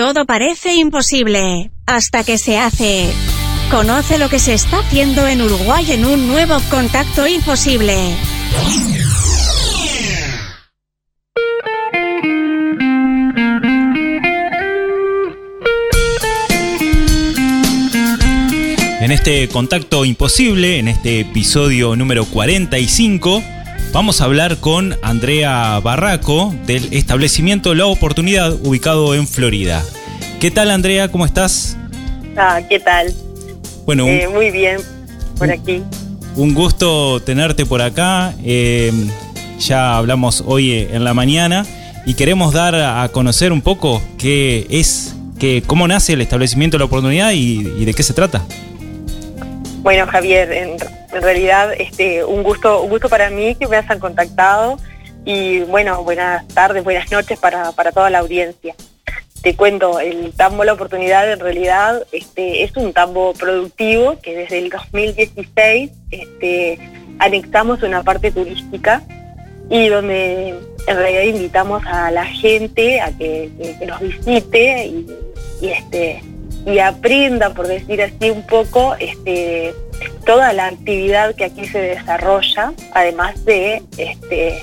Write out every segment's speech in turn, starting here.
Todo parece imposible hasta que se hace. Conoce lo que se está haciendo en Uruguay en un nuevo contacto imposible. En este contacto imposible, en este episodio número 45, vamos a hablar con Andrea Barraco del establecimiento La Oportunidad ubicado en Florida. ¿Qué tal Andrea? ¿Cómo estás? Ah, ¿qué tal? Bueno, Eh, muy bien, por aquí. un gusto tenerte por acá. Eh, ya hablamos hoy en la mañana y queremos dar a conocer un poco qué es, qué, cómo nace el establecimiento La Oportunidad y, y de qué se trata. Bueno, Javier, en, en realidad este, un gusto, un gusto para mí que me hayan contactado y bueno, buenas tardes, buenas noches para, para toda la audiencia. Te cuento, el tambo La Oportunidad en realidad este, es un tambo productivo que desde el 2016 este, anexamos una parte turística y donde en realidad invitamos a la gente a que, nos visite y, y, este y aprenda, por decir así un poco, este, toda la actividad que aquí se desarrolla, además de este,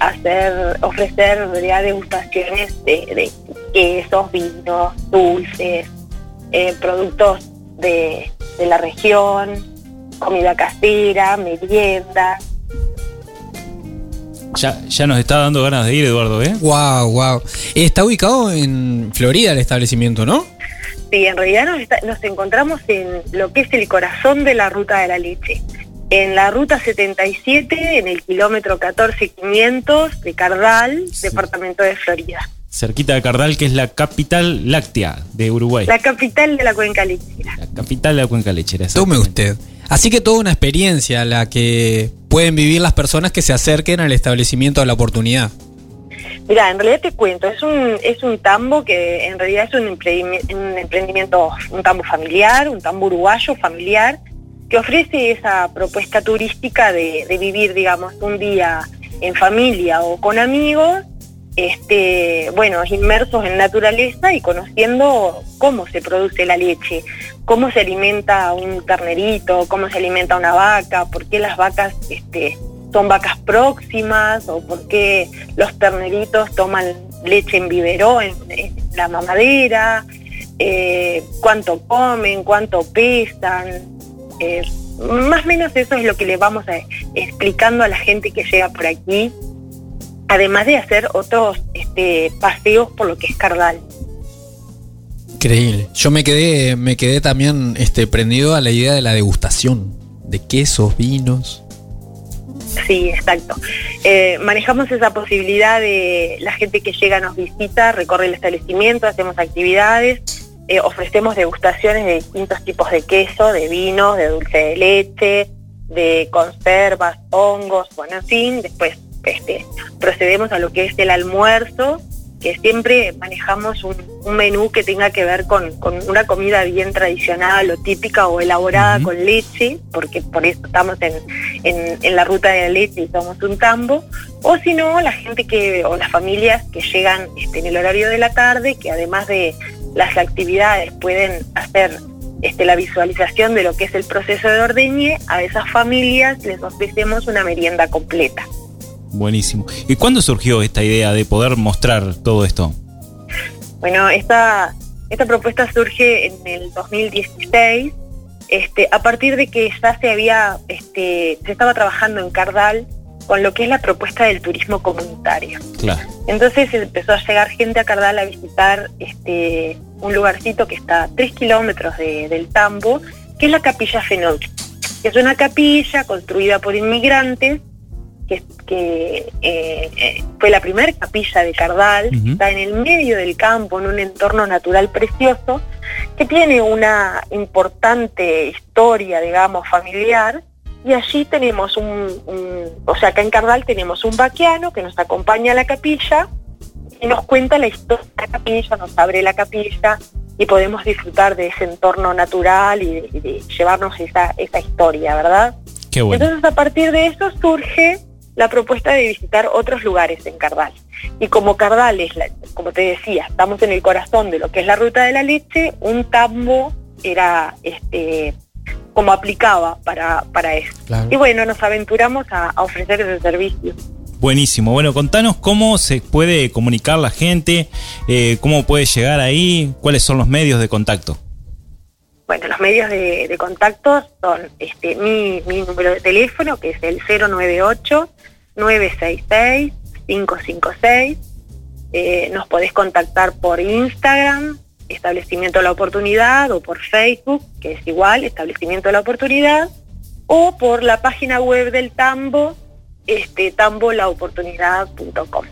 hacer, ofrecer realidad degustaciones de, de quesos, vinos, dulces, eh, productos de, de la región, comida casera, merienda. Ya, ya nos está dando ganas de ir, Eduardo, ¿eh? Wow, wow. Está ubicado en Florida el establecimiento, ¿no? Sí, en realidad nos, está- nos encontramos en lo que es el corazón de la ruta de la leche. En la ruta 77, en el kilómetro 14500 de Cardal, departamento de Florida. Cerquita de Cardal, que es la capital láctea de Uruguay. La capital de la cuenca lechera. La capital de la cuenca lechera. Tome usted. Así que toda una experiencia la que pueden vivir las personas que se acerquen al establecimiento de la oportunidad. Mira, en realidad te cuento, es un, es un tambo que en realidad es un emprendimi- un emprendimiento, un tambo familiar, un tambo uruguayo familiar, que ofrece esa propuesta turística de, de vivir, digamos, un día en familia o con amigos, este, bueno, inmersos en naturaleza y conociendo cómo se produce la leche, cómo se alimenta un ternerito, cómo se alimenta una vaca, por qué las vacas este, son vacas próximas o por qué los terneritos toman leche en en, en la mamadera, eh, cuánto comen, cuánto pesan. eh, más o menos eso es lo que le vamos a, explicando a la gente que llega por aquí, además de hacer otros este, paseos por lo que es Cardal. Increíble. Yo me quedé, me quedé también este, prendido a la idea de la degustación. De quesos, vinos. Sí, exacto. Eh, manejamos esa posibilidad de la gente que llega nos visita, recorre el establecimiento, hacemos actividades, eh, ofrecemos degustaciones de distintos tipos de queso, de vino, de dulce de leche, de conservas, hongos, bueno, en fin, después este, procedemos a lo que es el almuerzo, que siempre manejamos un, un menú que tenga que ver con, con una comida bien tradicional o típica o elaborada con leche, porque por eso estamos en, en, en la ruta de la leche y somos un tambo, o si no, la gente que, o las familias que llegan este, en el horario de la tarde, que además de las actividades pueden hacer este, la visualización de lo que es el proceso de ordeñe, a esas familias les ofrecemos una merienda completa. Buenísimo. ¿Y cuándo surgió esta idea de poder mostrar todo esto? Bueno, esta, esta propuesta surge en el 2016, este, a partir de que ya se había, este, se estaba trabajando en Cardal con lo que es la propuesta del turismo comunitario. Claro. Entonces empezó a llegar gente a Cardal a visitar este, un lugarcito que está a tres kilómetros de- del Tambo, que es la Capilla Fenoch, que es una capilla construida por inmigrantes, que, eh, eh, fue la primera capilla de Cardal, está en el medio del campo, en un entorno natural precioso, que tiene una importante historia, digamos, familiar, y allí tenemos un, un- o sea, acá en Cardal tenemos un vaquiano que nos acompaña a la capilla y nos cuenta la historia de la capilla, nos abre la capilla y podemos disfrutar de ese entorno natural y de, y de llevarnos esa, esa historia, ¿verdad? Qué bueno. Entonces a partir de eso surge la propuesta de visitar otros lugares en Cardal. Y como Cardales, como te decía, estamos en el corazón de lo que es la ruta de la leche, un tambo era este como aplicaba para, para eso. Y bueno, nos aventuramos a, ofrecer ese servicio. Buenísimo. Bueno, contanos cómo se puede comunicar la gente, eh, cómo puede llegar ahí, cuáles son los medios de contacto. Bueno, los medios de, contacto son este, mi, mi número de teléfono, que es el 098-966-556. Eh, nos podés contactar por Instagram, establecimiento de la oportunidad, o por Facebook, que es igual, establecimiento de la oportunidad, o por la página web del Tambo, este, tambolaoportunidad.com.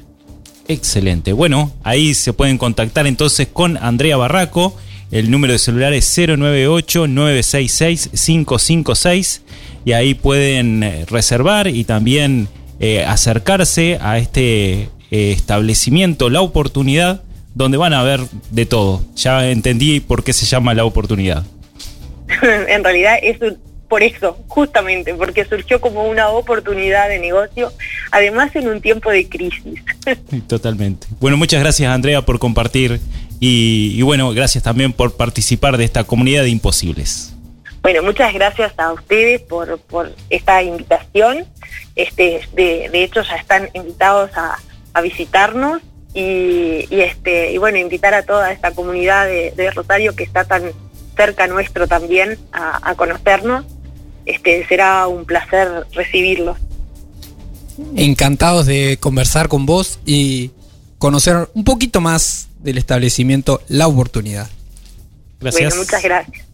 Excelente. Bueno, ahí se pueden contactar entonces con Andrea Barraco. El número de celular es 098-966-556 y ahí pueden eh, reservar y también eh, acercarse a este eh, establecimiento La Oportunidad donde van a ver de todo. Ya entendí por qué se llama La Oportunidad. en realidad es por eso, justamente, porque surgió como una oportunidad de negocio, además en un tiempo de crisis. Totalmente. Bueno, muchas gracias Andrea por compartir y, bueno, gracias también por participar de esta comunidad de imposibles. Bueno, muchas gracias a ustedes por, esta invitación. Este, de, hecho, ya están invitados a, visitarnos y, este, y bueno, invitar a toda esta comunidad de, Rosario que está tan cerca nuestro también a, conocernos. Este, será un placer recibirlos. Encantados de conversar con vos y conocer un poquito más del establecimiento La Oportunidad. Gracias. Bueno, muchas gracias.